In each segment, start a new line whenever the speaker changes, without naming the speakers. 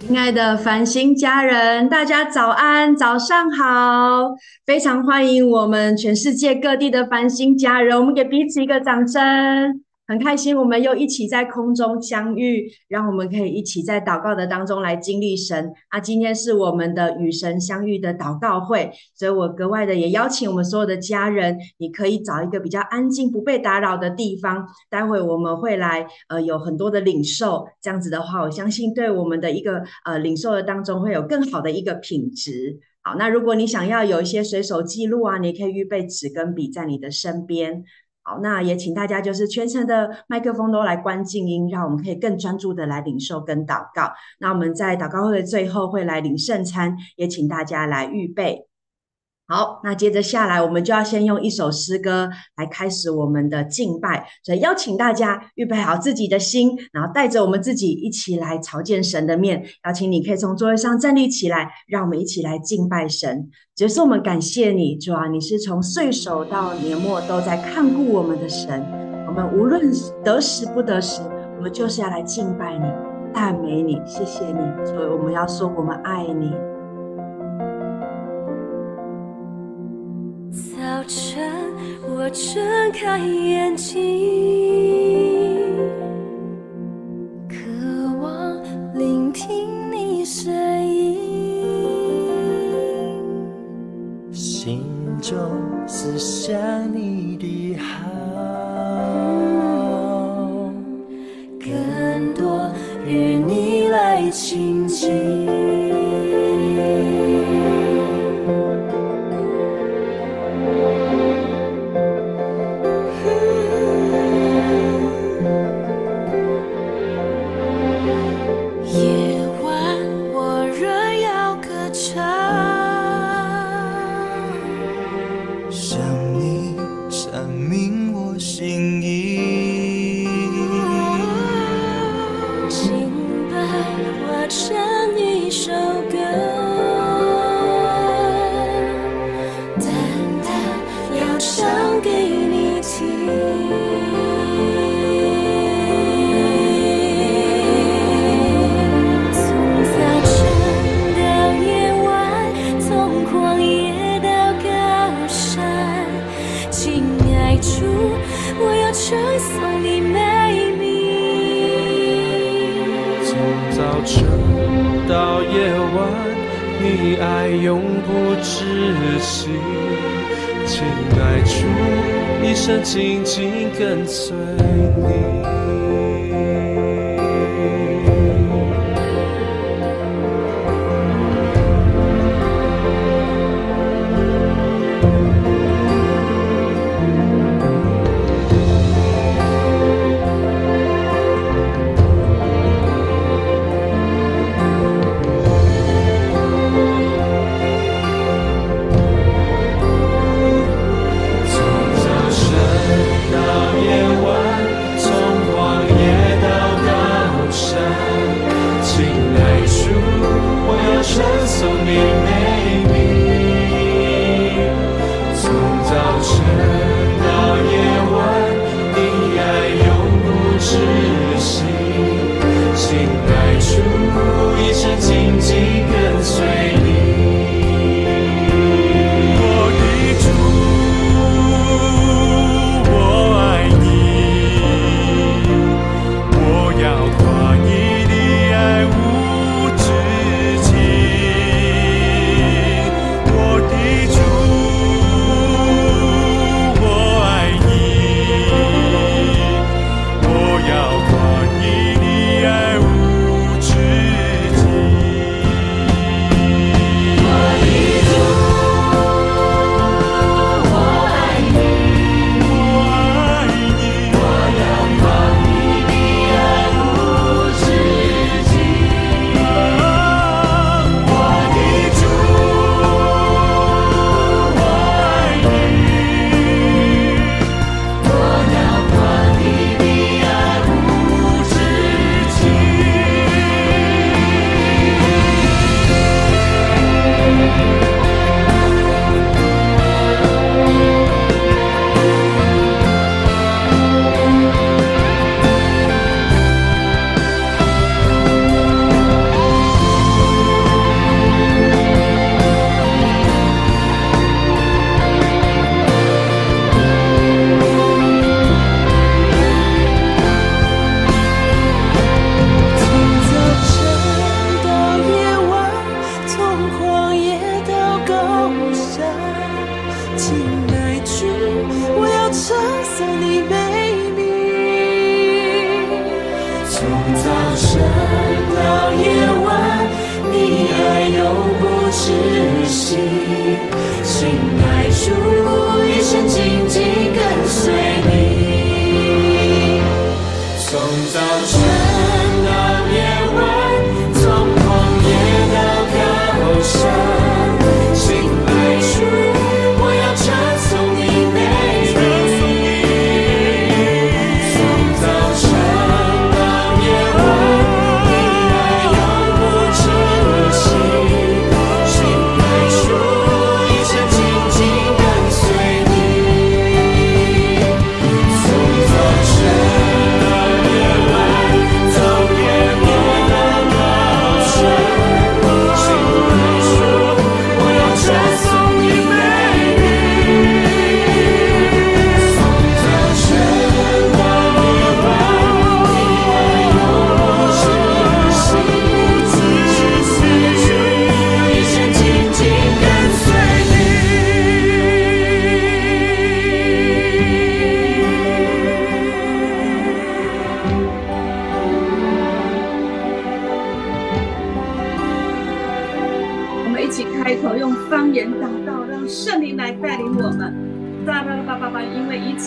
亲爱的繁星家人，大家早安，早上好！非常欢迎我们全世界各地的繁星家人，我们给彼此一个掌声。很开心，我们又一起在空中相遇，让我们可以一起在祷告的当中来经历神。啊，今天是我们的与神相遇的祷告会，所以我格外的也邀请我们所有的家人，你可以找一个比较安静、不被打扰的地方。待会我们会来，呃，有很多的领受，这样子的话，我相信对我们的一个呃领受的当中会有更好的一个品质。好，那如果你想要有一些随手记录啊，你可以预备纸跟笔在你的身边。好，那也请大家就是全程的麦克风都来关静音，让我们可以更专注的来领受跟祷告。那我们在祷告会的最后会来领圣餐，也请大家来预备。好，那接着下来，我们就要先用一首诗歌来开始我们的敬拜，所以邀请大家预备好自己的心，然后带着我们自己一起来朝见神的面。邀请你可以从座位上站立起来，让我们一起来敬拜神。只是我们感谢你，主啊，你是从岁首到年末都在看顾我们的神。我们无论得时不得时，我们就是要来敬拜你、赞美你、谢谢你。所以我们要说，我们爱你。
晨，我睁开眼睛，渴望聆听你声音，
心中思想你
像一首歌。爱永不止息请带出一生紧紧跟随你。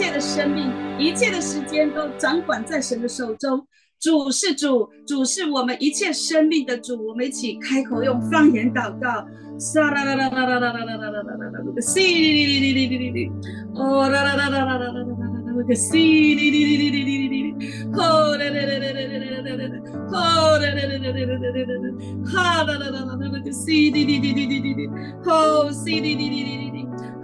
一切的生命、一切的时间都掌管在神的手中。主是主，主是我们一切生命的主。我们一起开口，用方言祷告。沙啦啦啦啦啦啦啦啦啦啦啦啦啦，西哩哩哩哩哩哩，哦啦啦啦啦啦啦啦啦啦啦，个西哩哩哩哩哩哩哩，哦啦啦啦啦啦啦啦啦啦，哦啦啦啦啦啦啦啦啦啦，啦啦啦啦啦个西哩哩哩哩哩哩，哦西哩哩哩哩哩哩，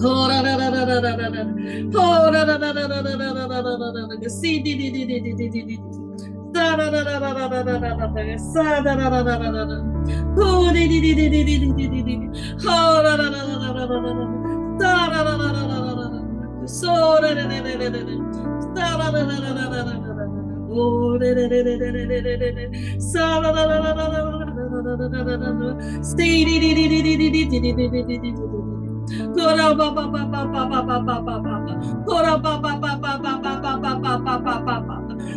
Oh, 滴滴滴滴滴滴滴，拖拉巴巴巴巴巴巴巴巴巴巴，拖拉巴巴巴巴巴巴巴巴巴巴巴巴巴，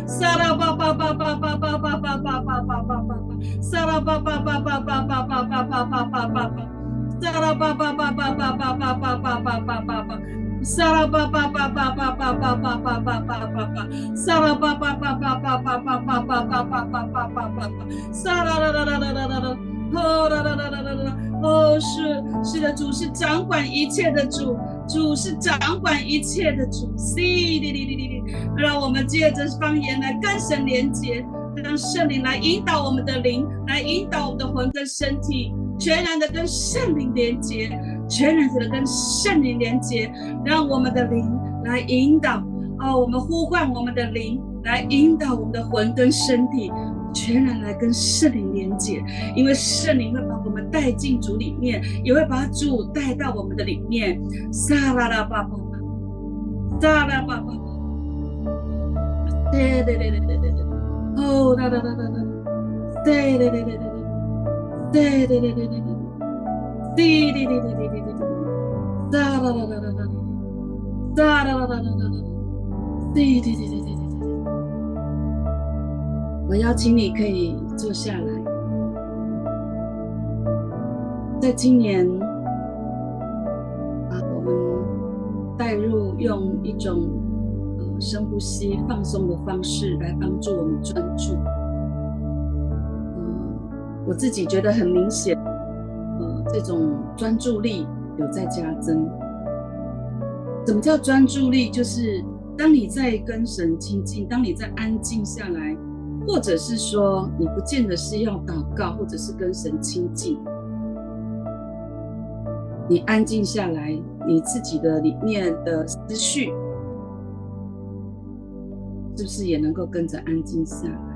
沙拉巴巴巴巴巴巴巴巴巴巴巴巴巴，沙拉巴巴巴巴巴巴巴巴巴巴巴巴，沙拉巴巴巴巴巴巴巴巴巴巴巴巴巴。沙拉巴巴巴巴巴巴巴巴巴巴巴巴巴，沙拉巴巴巴巴巴巴巴巴巴巴巴巴巴巴巴，沙啦啦啦啦啦啦啦啦，哦，是是的，主是掌管一切的主，主是掌管一切的主，是的的的的的，让我们借着方言来跟神连接，让圣灵来引导我们的灵，来引导我们的魂跟身体，全然的跟圣灵连接。全然的跟圣灵连接，让我们的灵来引导哦，我们呼唤我们的灵来引导我们的魂跟身体，全然来跟圣灵连接，因为圣灵会把我们带进主里面，也会把主带到我们的里面。沙拉拉巴巴，沙拉巴巴，对对对对对对对，哦哒哒哒哒哒，对对对对对对，对对对对对对。滴滴滴滴滴滴滴滴，哒，哒啦啦啦啦啦啦，滴滴滴滴滴滴滴。我邀请你可以坐下来，在今年，把我们带入用一种呃深呼吸放松的方式来帮助我们专注。嗯，我自己觉得很明显。呃这种专注力有在加增。怎么叫专注力？就是当你在跟神亲近，当你在安静下来，或者是说你不见得是要祷告，或者是跟神亲近，你安静下来，你自己的里面的思绪，是不是也能够跟着安静下来？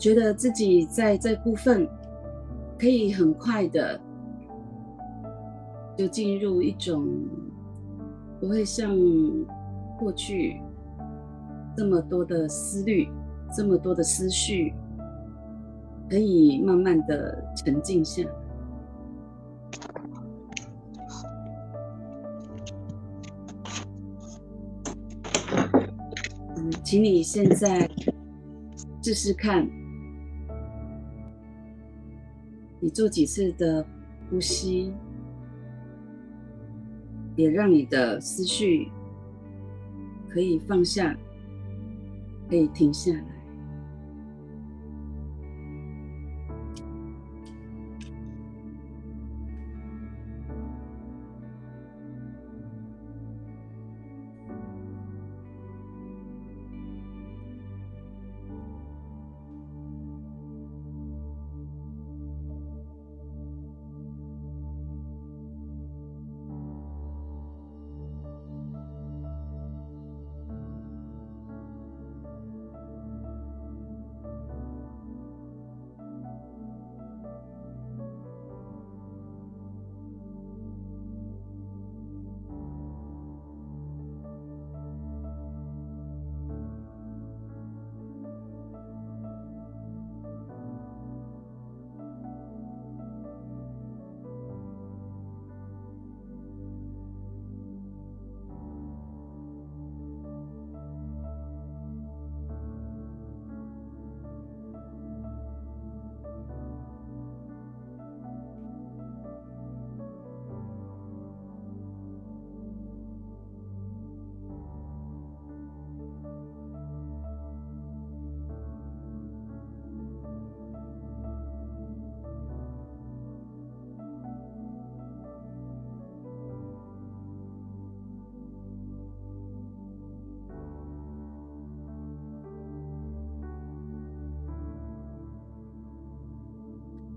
觉得自己在这部分可以很快的就进入一种不会像过去这么多的思虑、这么多的思绪，可以慢慢的沉静下。嗯，请你现在试试看，你做几次的呼吸，也让你的思绪可以放下，可以停下来。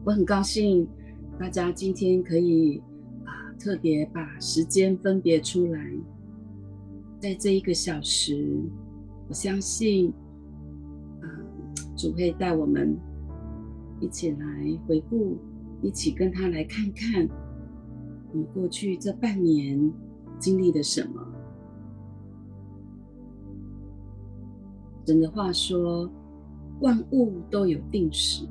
我很高兴大家今天可以啊特别把时间分别出来，在这一个小时，我相信啊主会带我们一起来回顾，一起跟他来看看我们过去这半年经历了什么。神的话说，万物都有定时。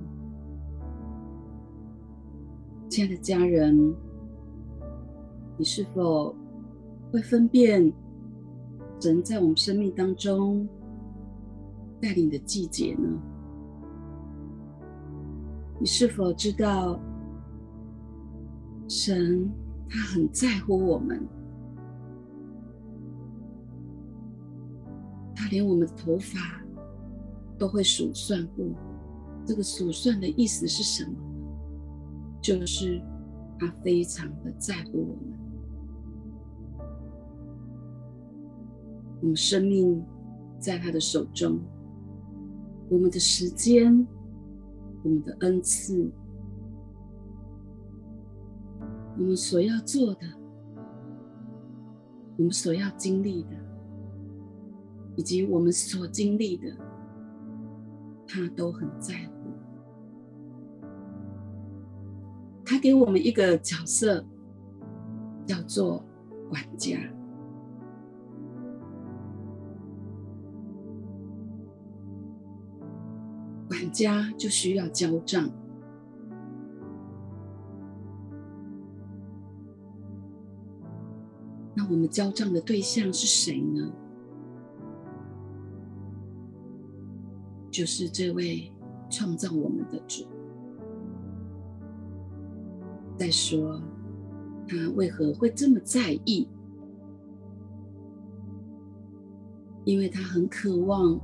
亲爱的家人，你是否会分辨神在我们生命当中带领的季节呢？你是否知道神他很在乎我们？他连我们的头发都会数算过。这个数算的意思是什么？就是他非常的在乎我们，我们生命在他的手中，我们的时间，我们的恩赐，我们所要做的，我们所要经历的，以及我们所经历的，他都很在乎。他给我们一个角色，叫做管家。管家就需要交账。那我们交账的对象是谁呢？就是这位创造我们的主。再说，他为何会这么在意？因为他很渴望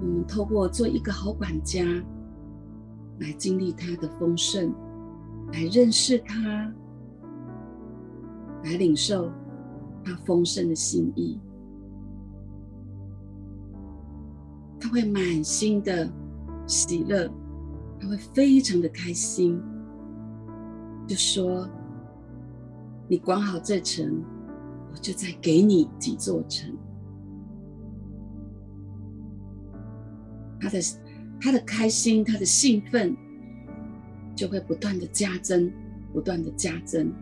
我们透过做一个好管家，来经历他的丰盛，来认识他，来领受他丰盛的心意。他会满心的喜乐，他会非常的开心。就说：“你管好这城，我就再给你几座城。”他的他的开心，他的兴奋，就会不断的加增，不断的加增。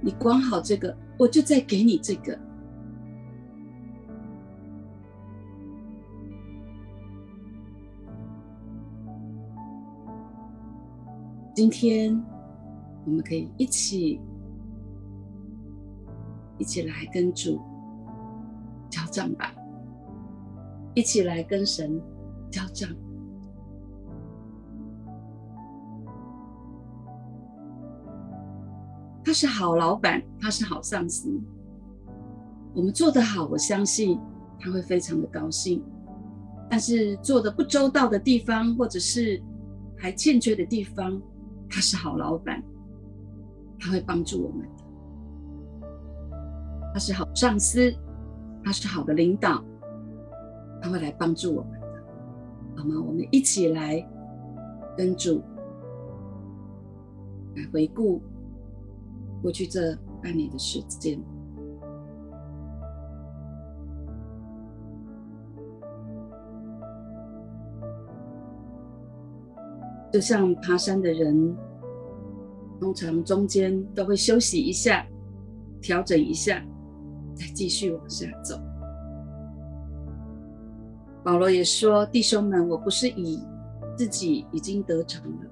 你管好这个，我就再给你这个。今天我们可以一起一起来跟主交账吧，一起来跟神交账。他是好老板，他是好上司。我们做得好，我相信他会非常的高兴。但是做得不周到的地方，或者是还欠缺的地方，他是好老板，他会帮助我们的。他是好上司，他是好的领导，他会来帮助我们的，好吗？我们一起来跟主来回顾过去这半年的时间。就像爬山的人，通常中间都会休息一下，调整一下，再继续往下走。保罗也说：“弟兄们，我不是以自己已经得偿了，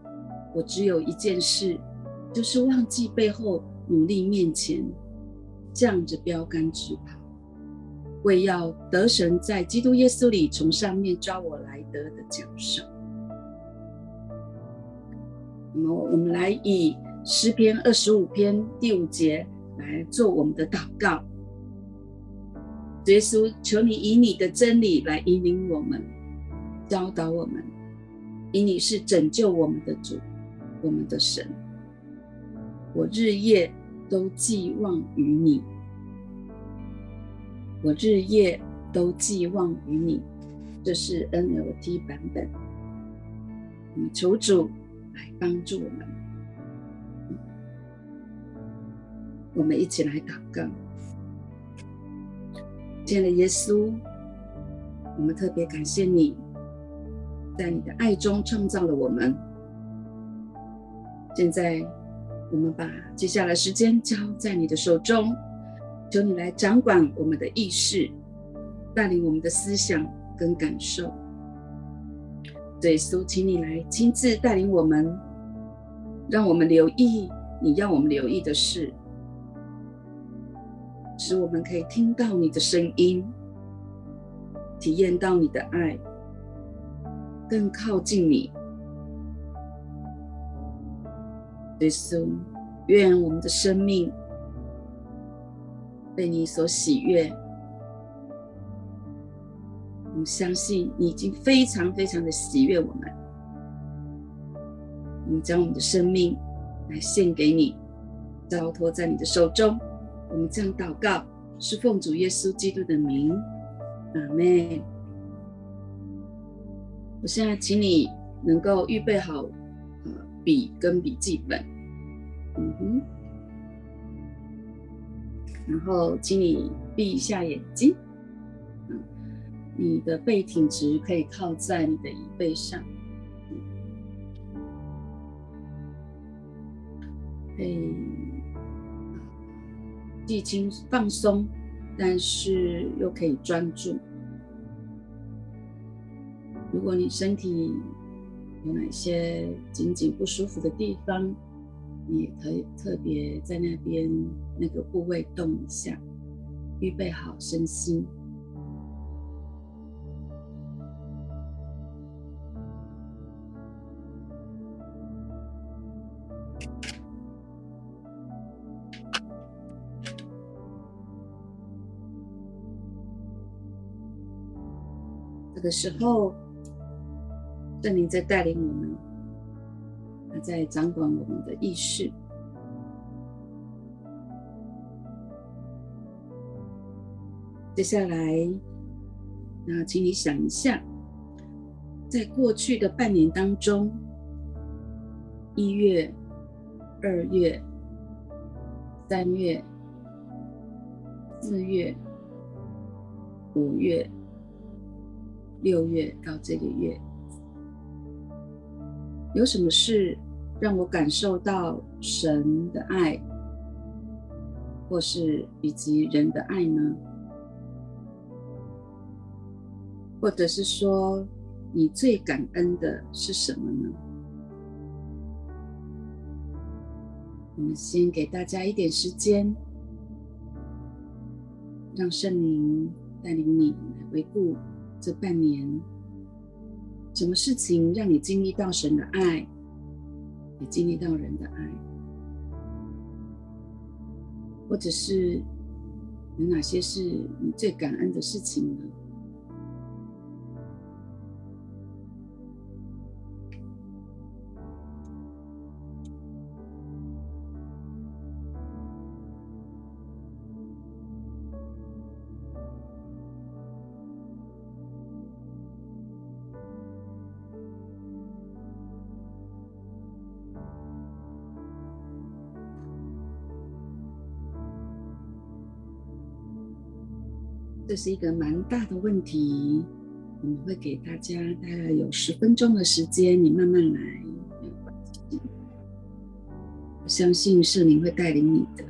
我只有一件事，就是忘记背后，努力面前，向着标杆直跑，为要得神在基督耶稣里从上面召我来得的奖赏。”那么，我们来以诗篇二十五篇第五节来做我们的祷告。耶稣，求你以你的真理来引领我们，教导我们，以你是拯救我们的主，我们的神。我日夜都寄望于你，我日夜都寄望于你。这是 NLT 版本。我们求主。来帮助我们，我们一起来祷告。亲爱的耶稣，我们特别感谢你，在你的爱中创造了我们。现在，我们把接下来时间交在你的手中，求你来掌管我们的意识，带领我们的思想跟感受。耶稣，请你来亲自带领我们，让我们留意你要我们留意的事，使我们可以听到你的声音，体验到你的爱，更靠近你。耶稣，愿我们的生命被你所喜悦。我们相信你已经非常非常的喜悦我们，我们将我们的生命来献给你，交托在你的手中。我们这样祷告，是奉主耶稣基督的名，阿门。我现在请你能够预备好呃笔跟笔记本，嗯哼，然后请你闭一下眼睛。嗯。你的背挺直，可以靠在你的椅背上，可以既轻放松，但是又可以专注。如果你身体有哪些紧紧不舒服的地方，你也可以特别在那边那个部位动一下，预备好身心。的时候，圣灵在带领我们，他在掌管我们的意识。接下来，那请你想一下，在过去的半年当中，一月、二月、三月、四月、五月。六月到这个月，有什么事让我感受到神的爱，或是以及人的爱呢？或者是说，你最感恩的是什么呢？我们先给大家一点时间，让圣灵带领你来回顾这半年，什么事情让你经历到神的爱，也经历到人的爱，或者是有哪些是你最感恩的事情呢？这是一个蛮大的问题，我们会给大家大概有十分钟的时间，你慢慢来，没关系。我相信圣灵会带领你的。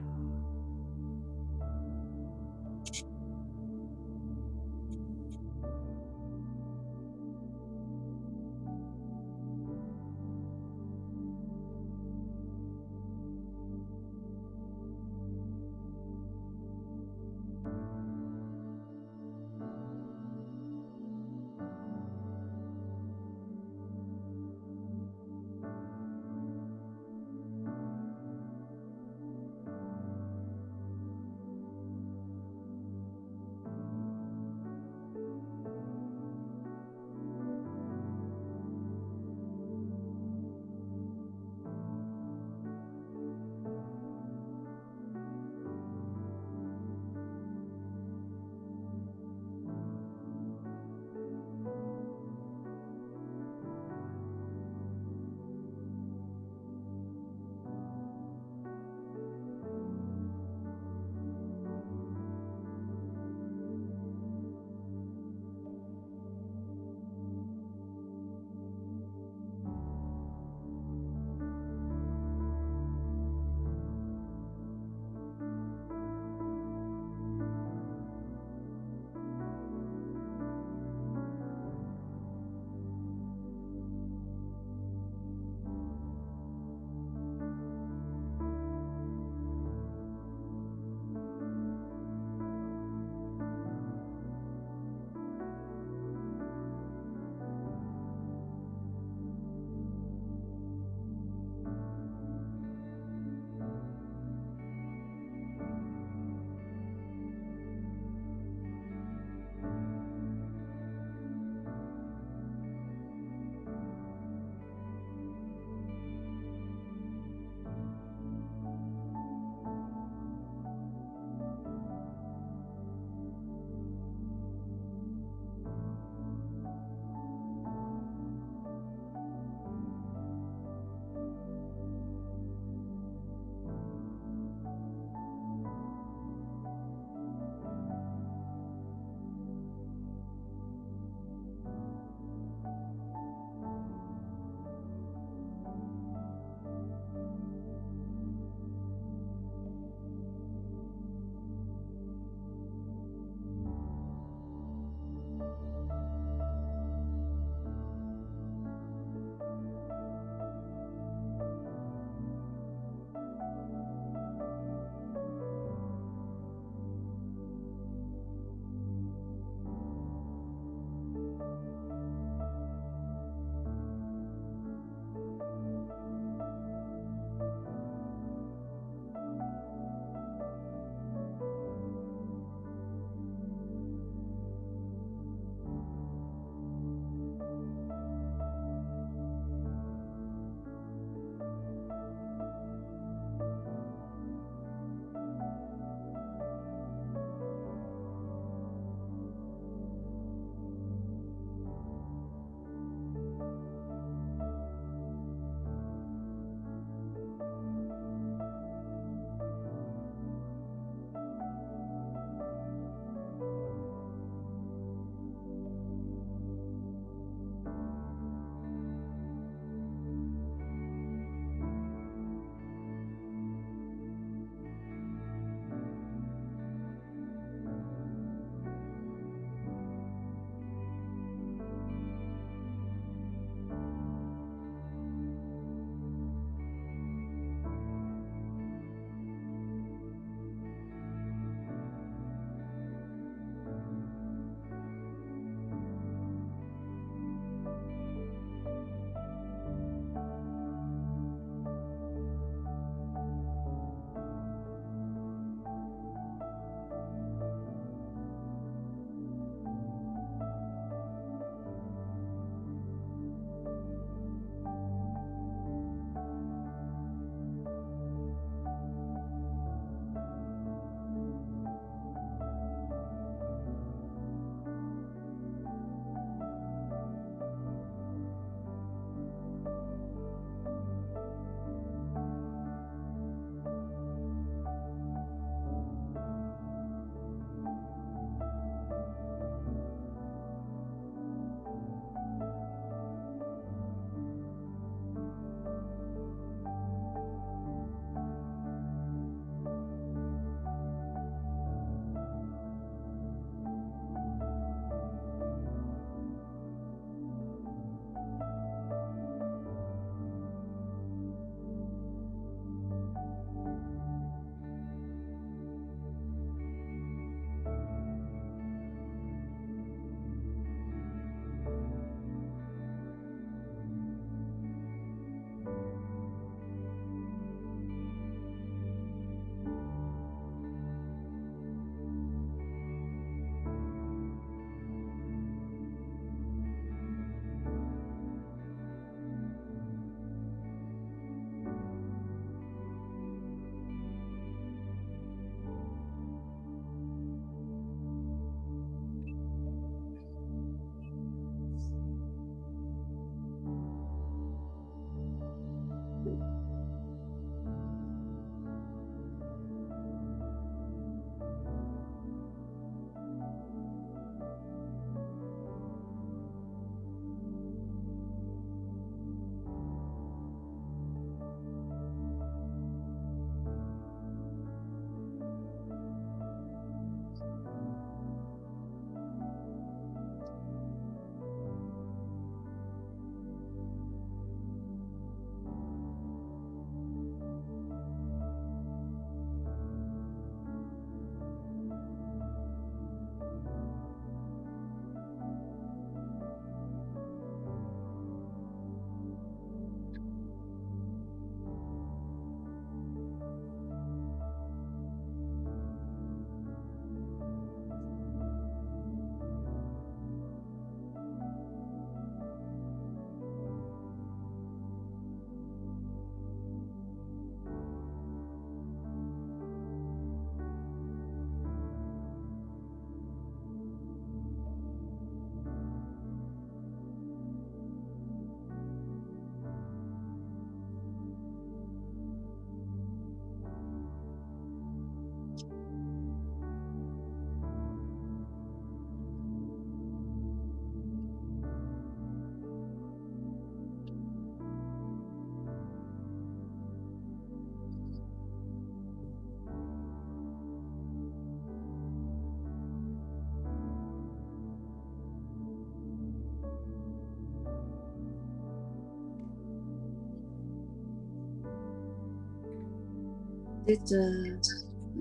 接着，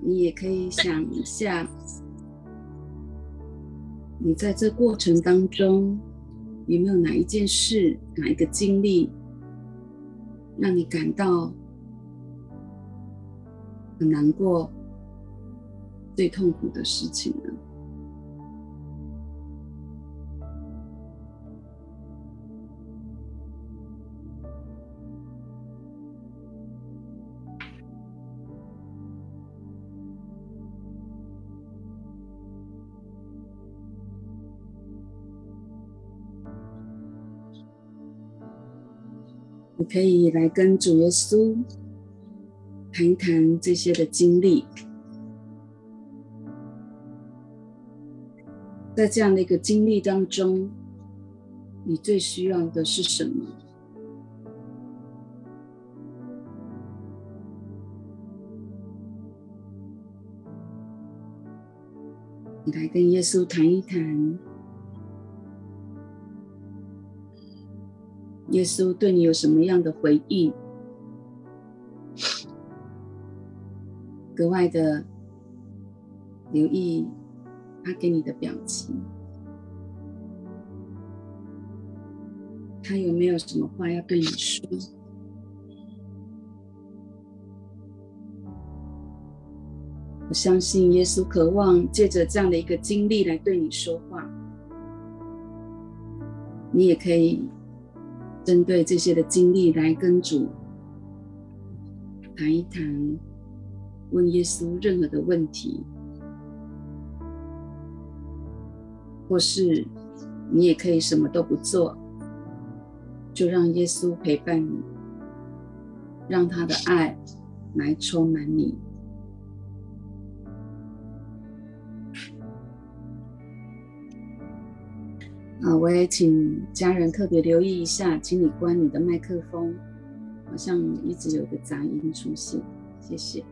你也可以想一下，你在这过程当中有没有哪一件事、哪一个经历，让你感到很难过、最痛苦的事情呢？可以来跟主耶稣谈一谈这些的经历，在这样的一个经历当中，你最需要的是什么？你来跟耶稣谈一谈。耶稣对你有什么样的回应？格外的留意他给你的表情，他有没有什么话要对你说？我相信耶稣渴望借着这样的一个经历来对你说话，你也可以。针对这些的经历来跟主谈一谈，问耶稣任何的问题，或是你也可以什么都不做，就让耶稣陪伴你，让他的爱来充满你。啊，我也请家人特别留意一下，请你关你的麦克风，好像一直有个杂音出现，谢谢。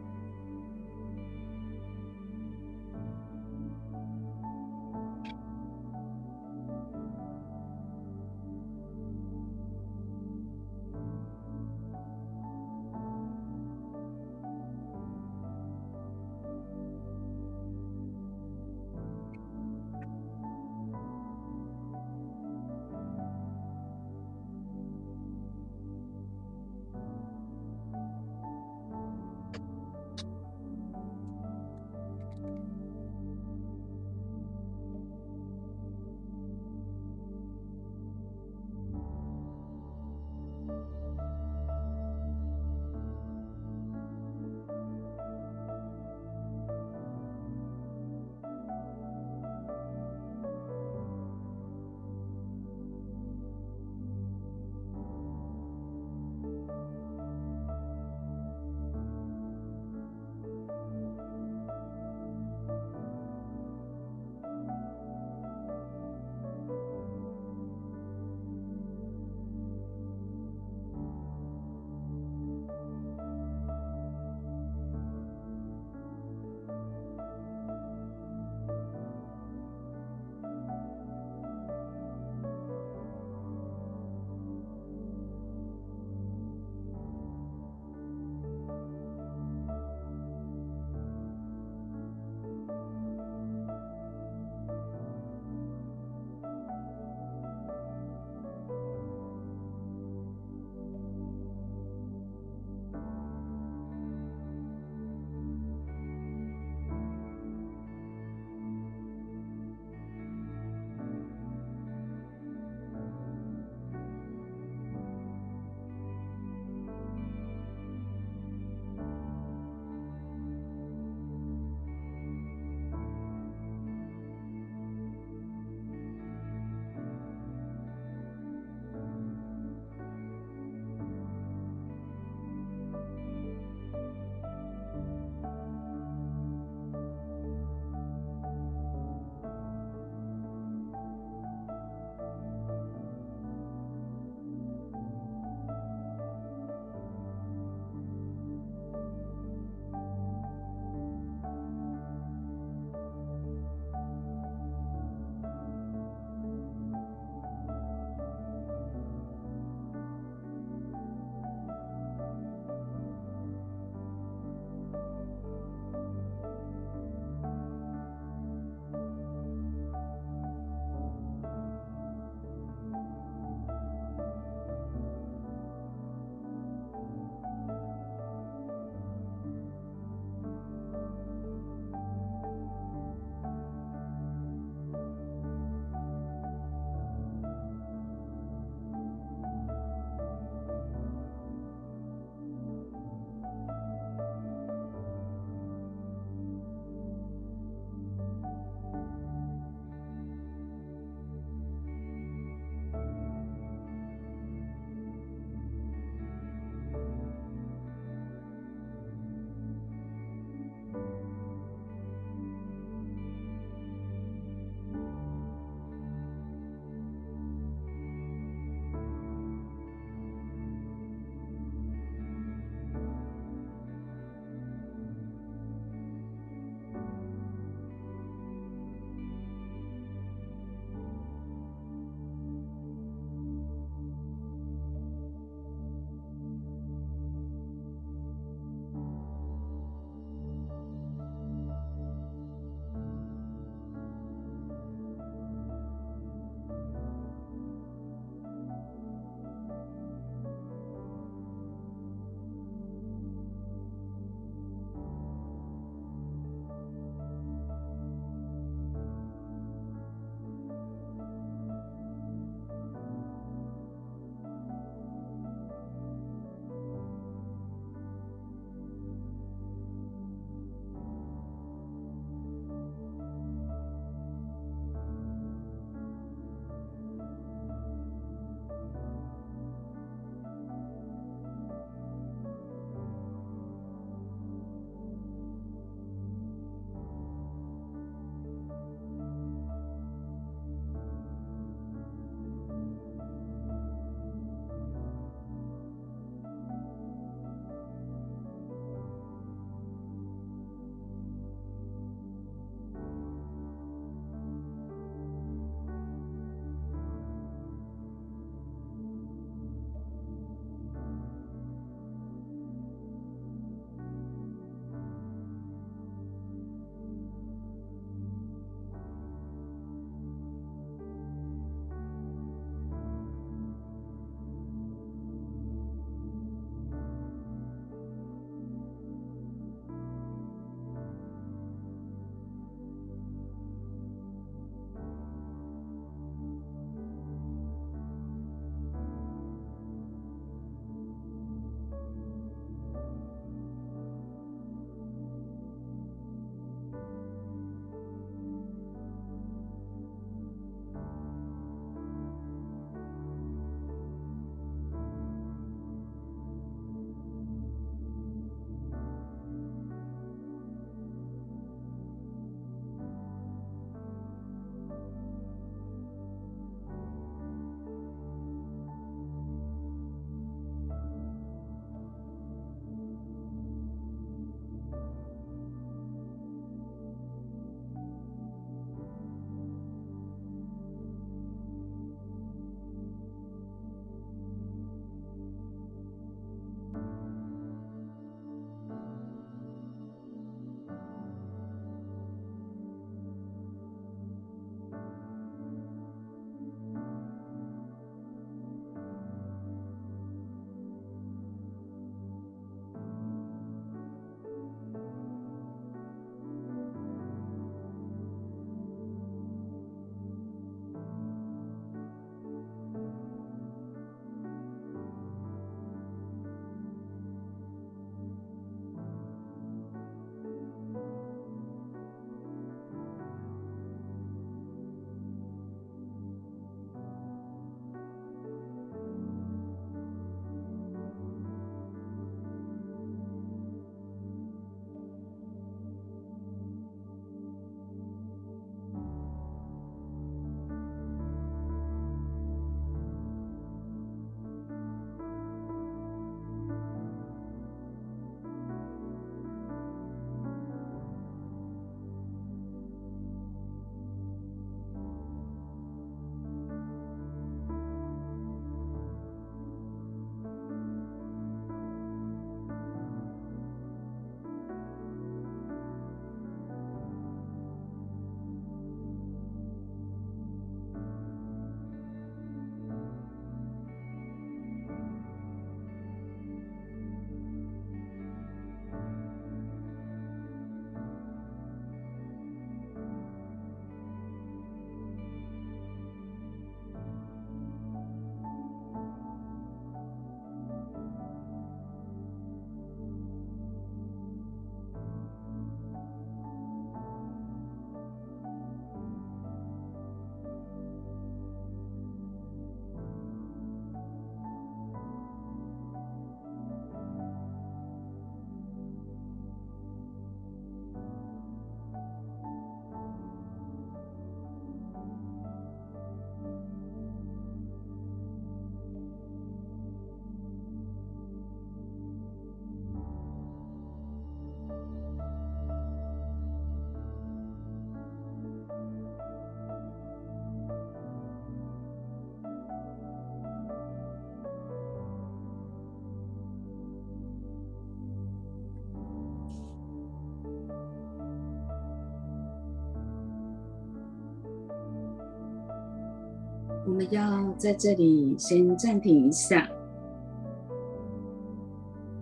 我们要在这里先暂停一下。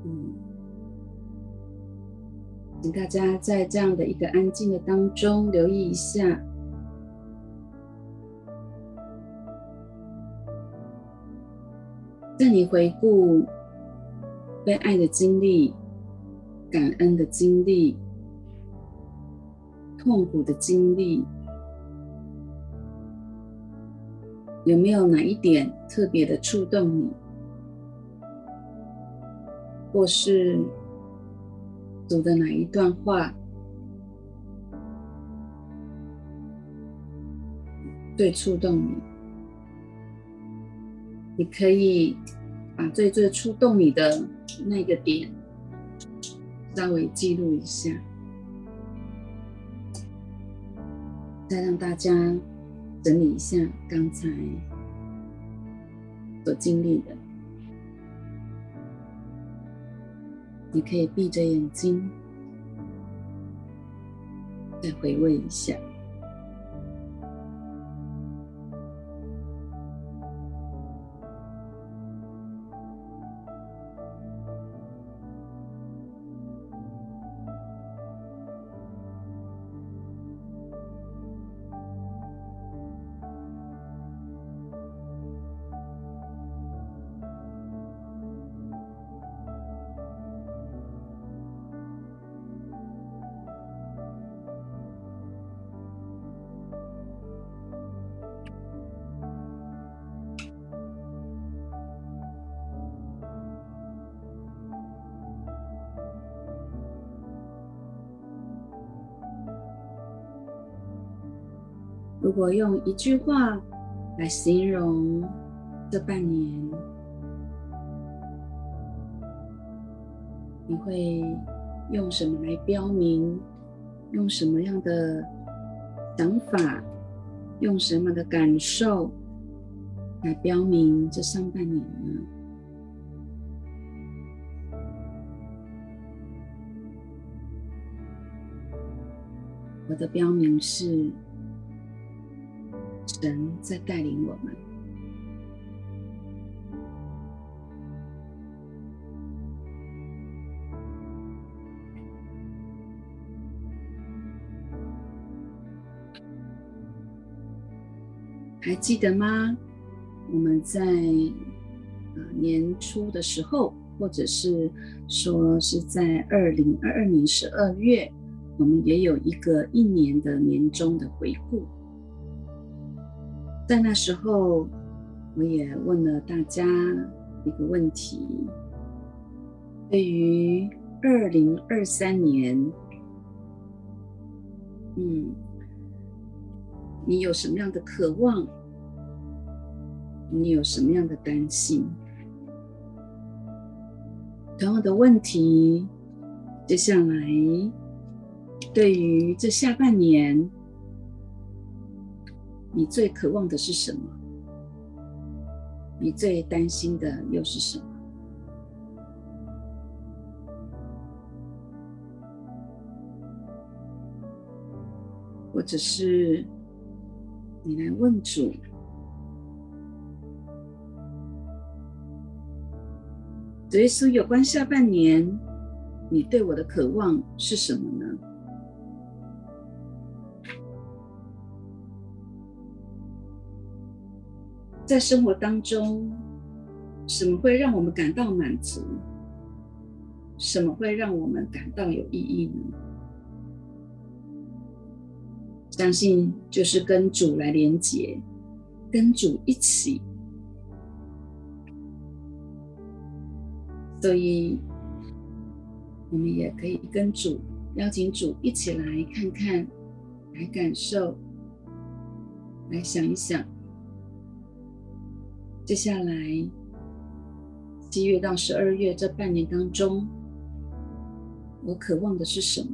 嗯，请大家在这样的一个安静的当中留意一下，在你回顾被爱的经历、感恩的经历、痛苦的经历。有没有哪一点特别的触动你，或是读的哪一段话最触动你？你可以把最最触动你的那个点稍微记录一下，再让大家。整理一下刚才所经历的，你可以闭着眼睛，再回味一下。果用一句话来形容这半年，你会用什么来标明？用什么样的想法？用什么的感受来标明这上半年呢？我的标明是。神在带领我们，还记得吗？我们在年初的时候，或者是说是在二零二二年十二月，我们也有一个一年的年终的回顾。在那时候，我也问了大家一个问题：对于二零二三年，嗯，你有什么样的渴望？你有什么样的担心？同样的问题，接下来对于这下半年。你最渴望的是什么？你最担心的又是什么？或者是你来问主，主耶稣，有关下半年，你对我的渴望是什么呢？在生活当中，什么会让我们感到满足？什么会让我们感到有意义呢？相信就是跟主来连结，跟主一起。所以，我们也可以跟主邀请主一起来看看，来感受，来想一想。接下来，七月到十二月这半年当中，我渴望的是什么，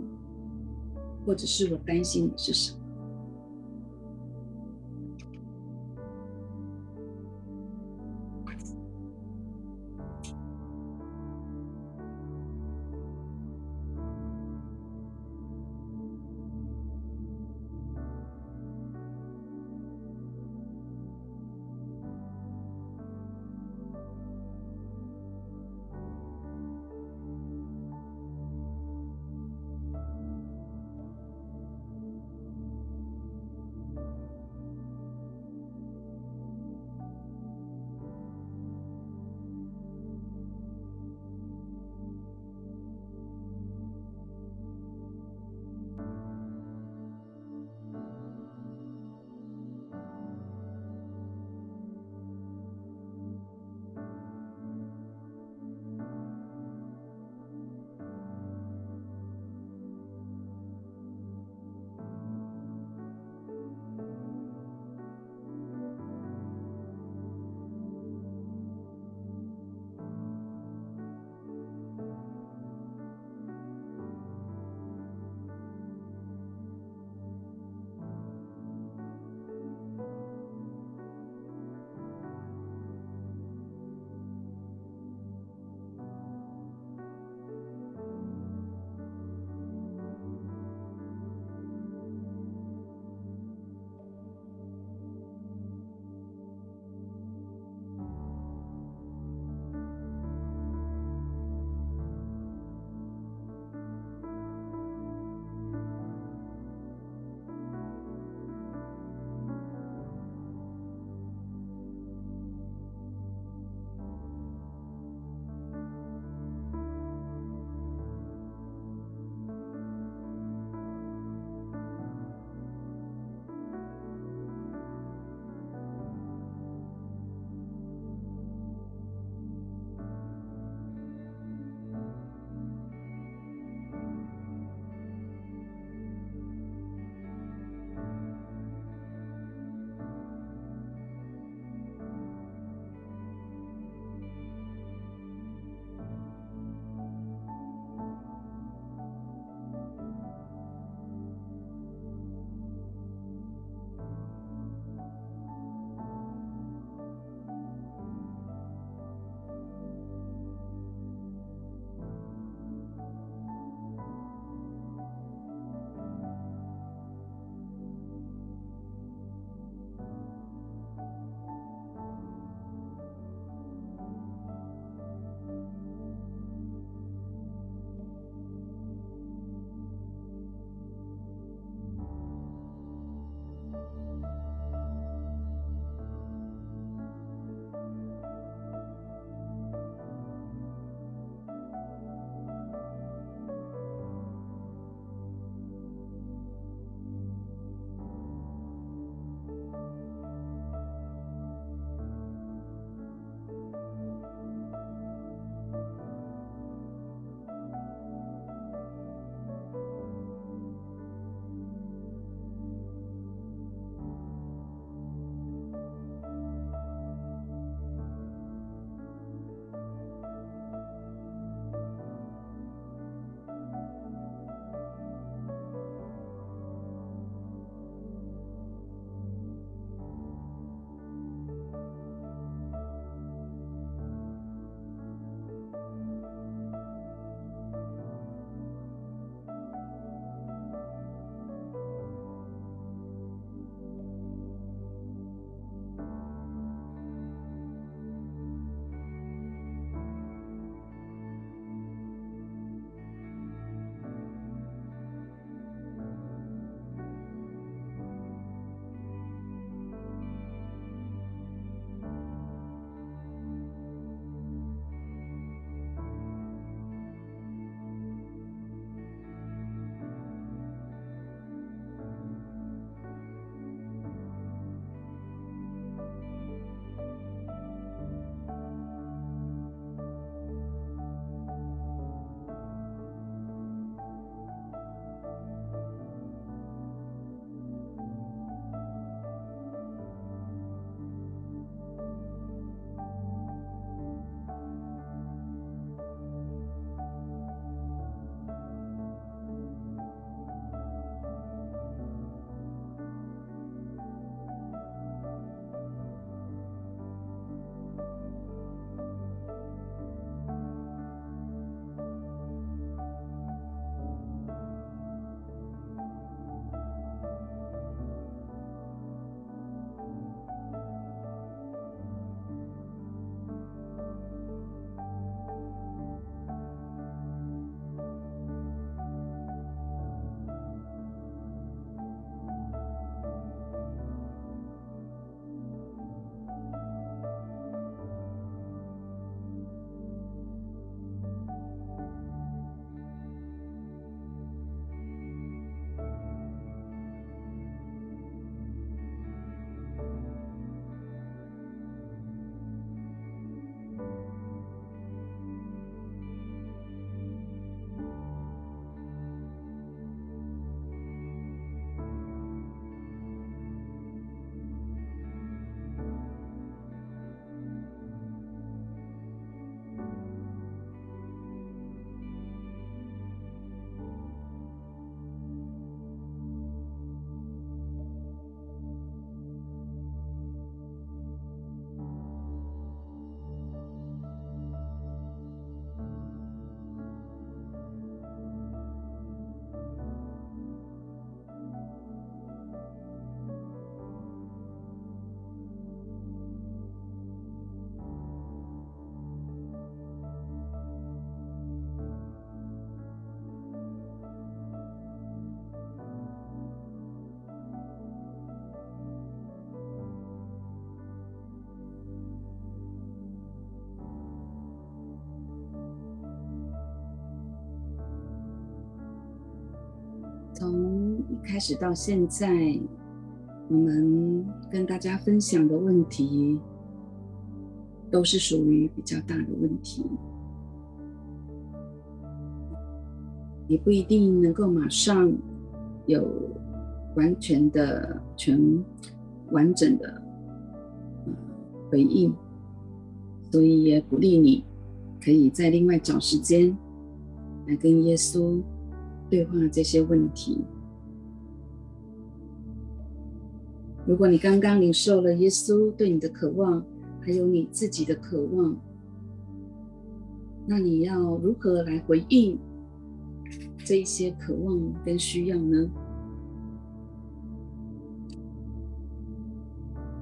或者是我担心的是什么？从一开始到现在，我们跟大家分享的问题，都是属于比较大的问题，也不一定能够马上有完全的、全完整的回应，所以也鼓励你，可以再另外找时间来跟耶稣。对话这些问题。如果你刚刚领受了耶稣对你的渴望，还有你自己的渴望，那你要如何来回应这一些渴望跟需要呢？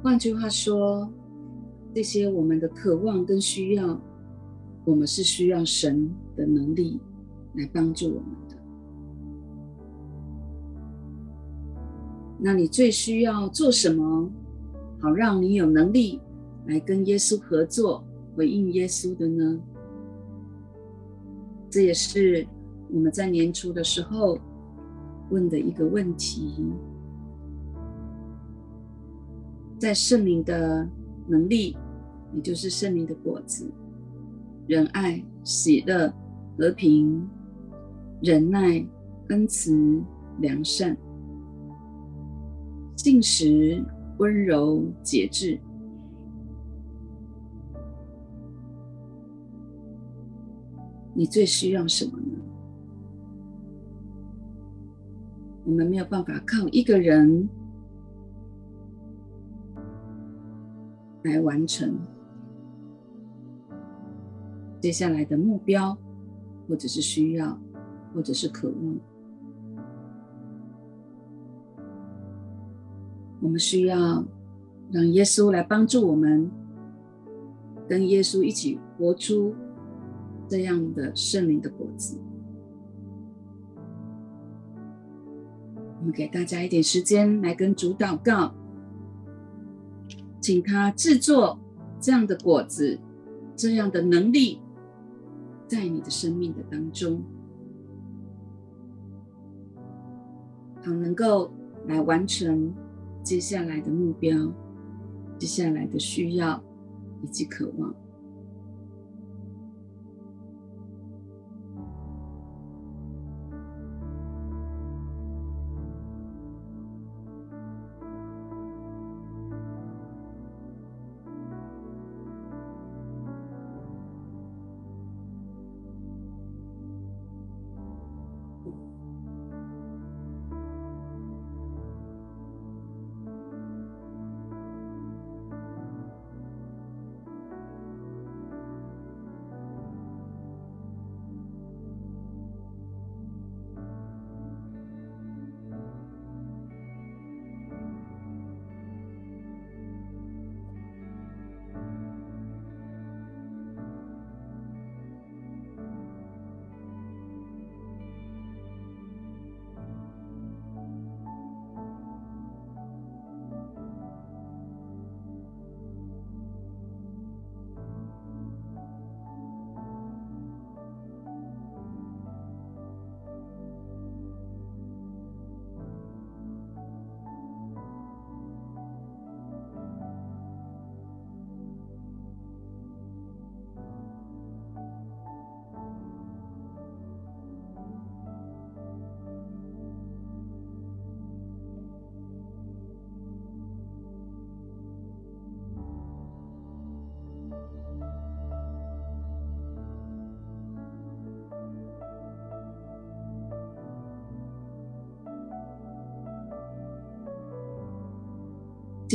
换句话说，这些我们的渴望跟需要，我们是需要神的能力来帮助我们。那你最需要做什么，好让你有能力来跟耶稣合作，回应耶稣的呢？这也是我们在年初的时候问的一个问题。在圣灵的能力，也就是圣灵的果子，仁爱、喜乐、和平、忍耐、恩慈、良善。信实、温柔、节制，你最需要什么呢？我们没有办法靠一个人来完成接下来的目标，或者是需要，或者是渴望。我们需要让耶稣来帮助我们，跟耶稣一起活出这样的圣灵的果子。我们给大家一点时间来跟主祷告，请他制作这样的果子，这样的能力，在你的生命的当中，好能够来完成。接下来的目标，接下来的需要以及渴望。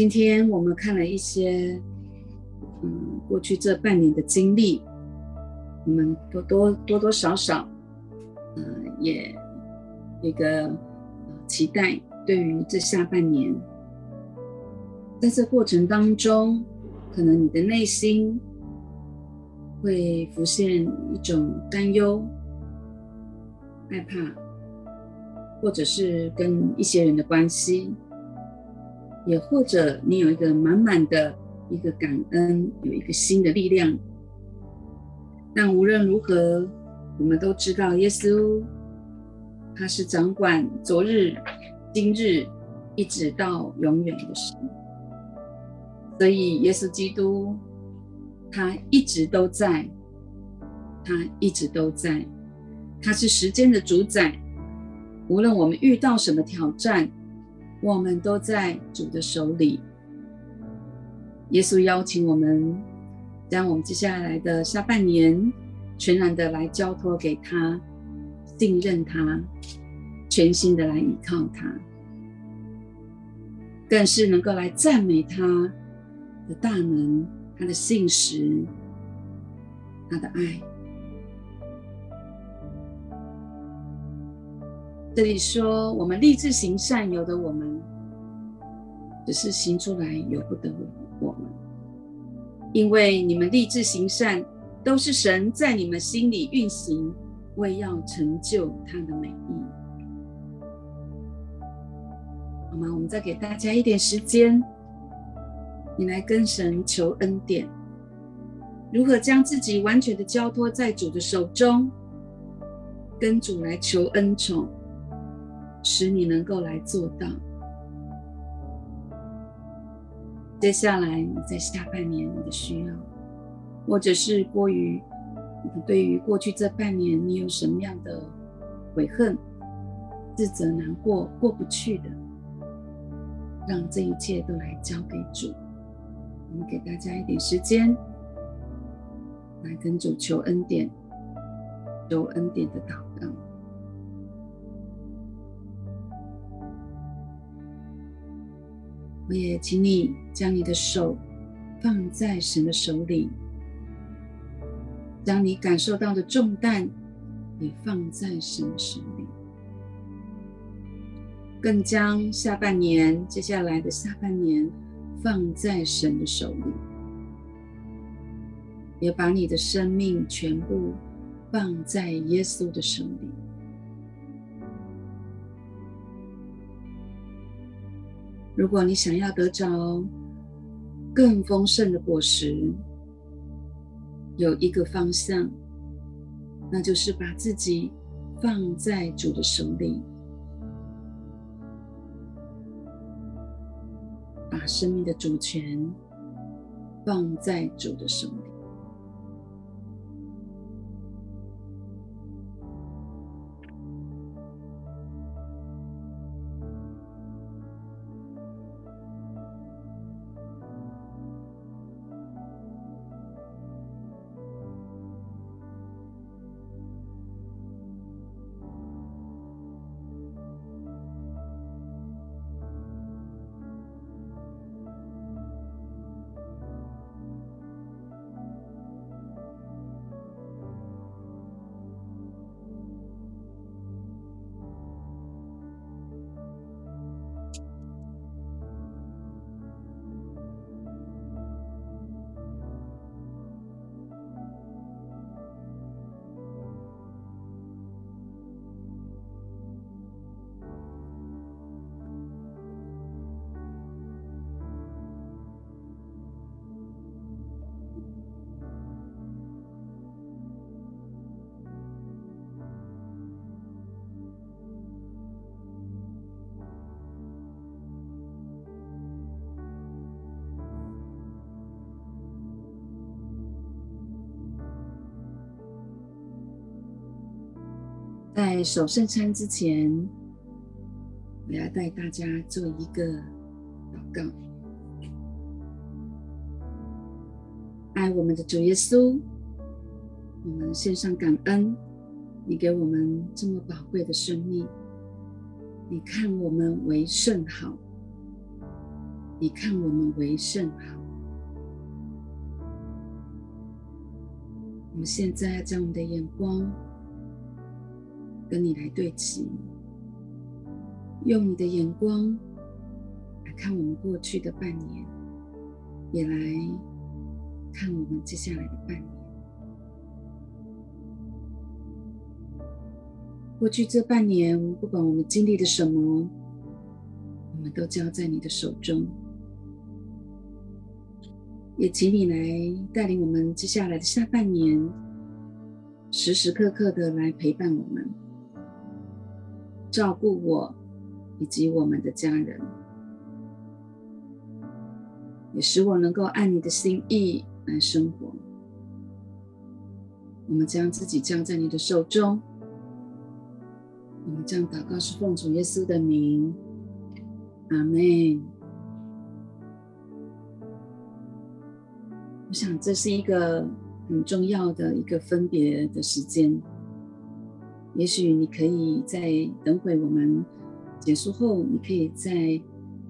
今天我们看了一些，嗯，过去这半年的经历，我们多多多多少少，嗯，也一个期待，对于这下半年，在这过程当中，可能你的内心会浮现一种担忧、害怕，或者是跟一些人的关系。也或者你有一个满满的一个感恩，有一个新的力量。但无论如何，我们都知道耶稣他是掌管昨日、今日，一直到永远的神。所以，耶稣基督他一直都在，他一直都在，他是时间的主宰。无论我们遇到什么挑战，我们都在主的手里。耶稣邀请我们，将我们接下来的下半年，全然的来交托给他，信任他，全心的来依靠他，更是能够来赞美他的大能，他的信实，他的爱。这里说，我们立志行善，由得我们；只是行出来，由不得我们。因为你们立志行善，都是神在你们心里运行，为要成就他的美意。好吗？我们再给大家一点时间，你来跟神求恩典，如何将自己完全的交托在主的手中，跟主来求恩宠。使你能够来做到。接下来，你在下半年你的需要，或者是过于你对于过去这半年你有什么样的悔恨、自责、难过、过不去的，让这一切都来交给主。我们给大家一点时间，来跟主求恩典，求恩典的祷告。我也请你将你的手放在神的手里，将你感受到的重担也放在神的手里，更将下半年，接下来的下半年放在神的手里，也把你的生命全部放在耶稣的手里。如果你想要得着更丰盛的果实，有一个方向，那就是把自己放在主的手里，把生命的主权放在主的手里。在守圣餐之前，我要带大家做一个祷告。爱我们的主耶稣，我们献上感恩，你给我们这么宝贵的生命，你看我们为甚好，你看我们为甚好。我们现在将我们的眼光。跟你来对齐，用你的眼光来看我们过去的半年，也来看我们接下来的半年。过去这半年，不管我们经历了什么，我们都交在你的手中。也请你来带领我们接下来的下半年，时时刻刻的来陪伴我们。照顾我以及我们的家人，也使我能够按你的心意来生活。我们将自己交在你的手中。我们这样祷告是奉主耶稣的名，阿门。我想这是一个很重要的一个分别的时间。也许你可以在等会我们结束后，你可以再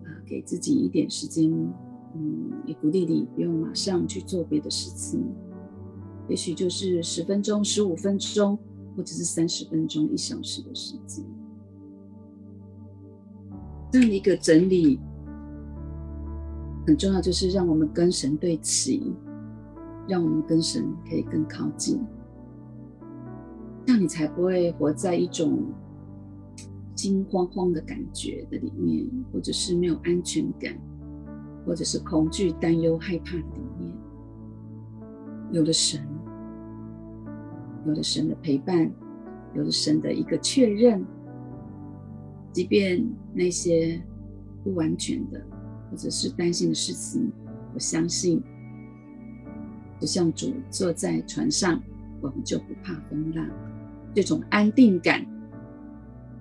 啊给自己一点时间，嗯，也鼓励你不用马上去做别的事情。也许就是十分钟、十五分钟，或者是三十分钟、一小时的时间。这样的一个整理很重要，就是让我们跟神对齐，让我们跟神可以更靠近，这样你才不会活在一种心慌慌的感觉的里面，或者是没有安全感，或者是恐惧、担忧、害怕的里面。有了神，有了神的陪伴，有了神的一个确认，即便那些不完全的，或者是担心的事情，我相信，就像主坐在船上，我们就不怕风浪。这种安定感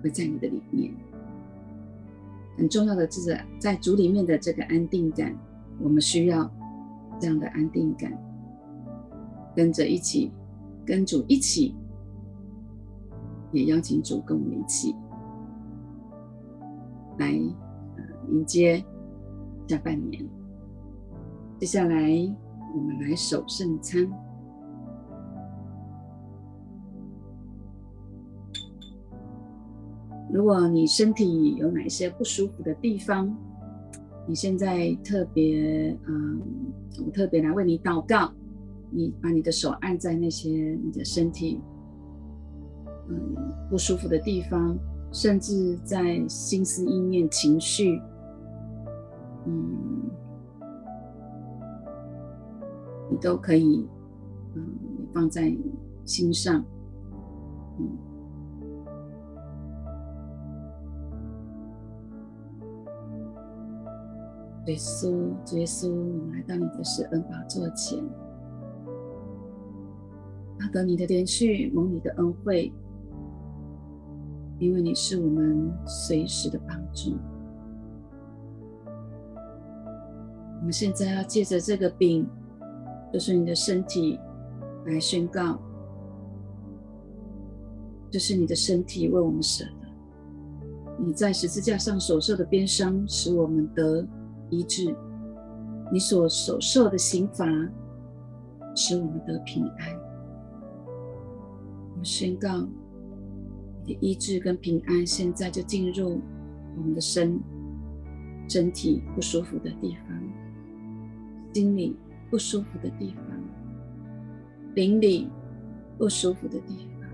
会在你的里面。很重要的就是在主里面的这个安定感，我们需要这样的安定感。跟着一起，跟主一起，也邀请主跟我们一起来迎接下半年。接下来，我们来守圣餐。如果你身体有哪些不舒服的地方，你现在特别，嗯，我特别来为你祷告。你把你的手按在那些你的身体，嗯，不舒服的地方，甚至在心思意念、情绪，嗯，你都可以，嗯，放在心上，嗯。耶稣，耶稣，我们来到你的施恩宝座前。阿得你的怜恤，蒙你的恩惠，因为你是我们随时的帮助。我们现在要借着这个饼，就是你的身体，来宣告，这是你的身体为我们舍的。你在十字架上所受的鞭伤，使我们得医治；你所所受的刑罚，使我们得平安。我宣告你的医治跟平安，现在就进入我们的身身体不舒服的地方，心里不舒服的地方，灵里不舒服的地方。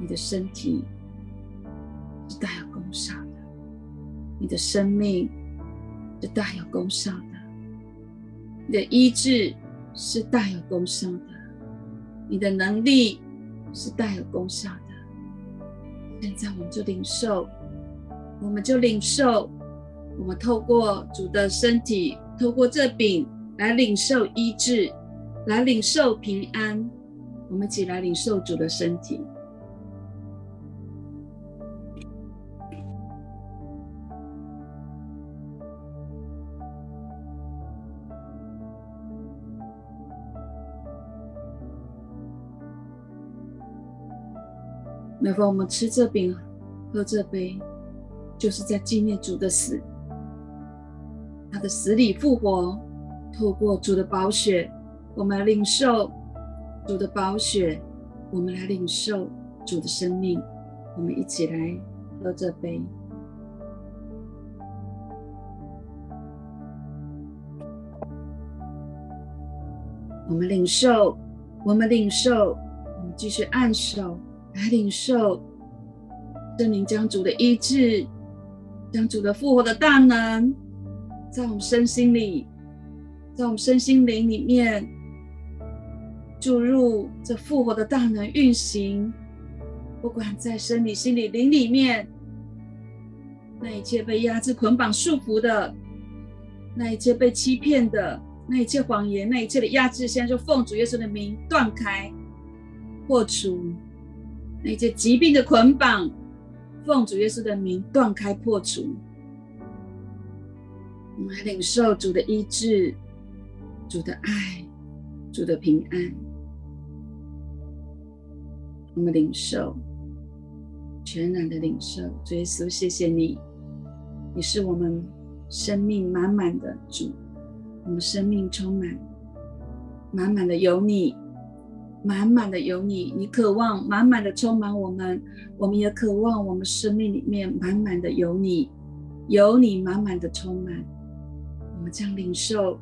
你的身体是带有功效的，你的生命是大有功效的，你的医治是大有功效的。你的能力是大有功效的。现在我们就领受，我们就领受，我们透过主的身体，透过这饼来领受医治，来领受平安。我们一起来领受主的身体。每逢我们吃这饼、喝这杯，就是在纪念主的死。他的死里复活，透过主的宝血，我们来领受主的宝血，我们来领受主的生命。我们一起来喝这杯。我们领受，我们领受，我们继续按手。来领受圣灵将主的医治，将主的复活的大能，在我们身心里，在我们身心灵里面注入这复活的大能运行，不管在生理、心理、灵里面，那一切被压制、捆绑、束缚的，那一切被欺骗的，那一切谎言，那一切的压制，现在就奉主耶稣的名断开、破除；那些疾病的捆绑，奉主耶稣的名断开、破除。我们来领受主的医治、主的爱、主的平安。我们领受。全然的领受，主耶稣，谢谢你，你是我们生命满满的主，我们生命充满，满满的有你，满满的有你，你渴望满满的充满我们，我们也渴望我们生命里面满满的有你，有你满满的充满，我们将领受，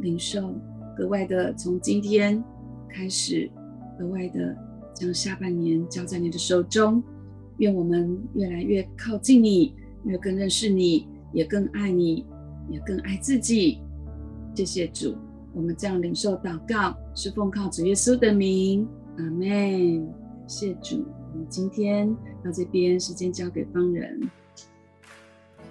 领受格外的从今天开始，格外的将下半年交在你的手中。愿我们越来越靠近你，越更认识你，也更爱你，也更爱自己。谢谢主，我们这样领受祷告，是奉靠主耶稣的名，阿门。谢主，我们今天到这边，时间交给方人。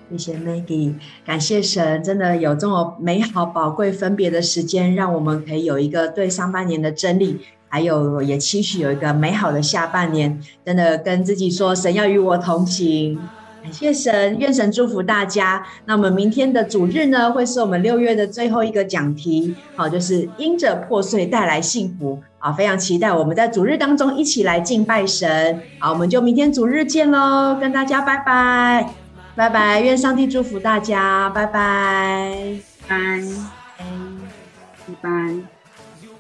谢谢 Maggie，感谢神，真的有这么美好、宝贵、分别的时间，让我们可以有一个对上半年的真理。还有，也期许有一个美好的下半年。真的跟自己说，神要与我同行。感谢神，愿神祝福大家。那我们明天的主日呢，会是我们六月的最后一个讲题，好，就是因着破碎带来幸福。好，非常期待我们在主日当中一起来敬拜神。好，我们就明天主日见喽，跟大家拜拜，拜拜。愿上帝祝福大家，拜，
拜拜，拜拜。